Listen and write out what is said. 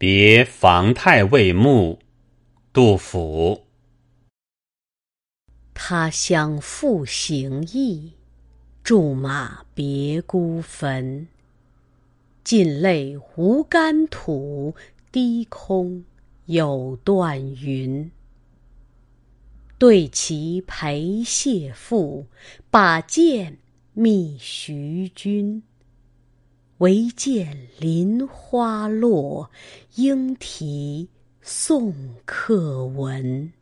别房太尉墓，杜甫。他乡复行役，驻马别孤坟。尽泪无干土，低空有断云。对棋陪谢父，把剑觅徐君。唯见林花落，莺啼送客闻。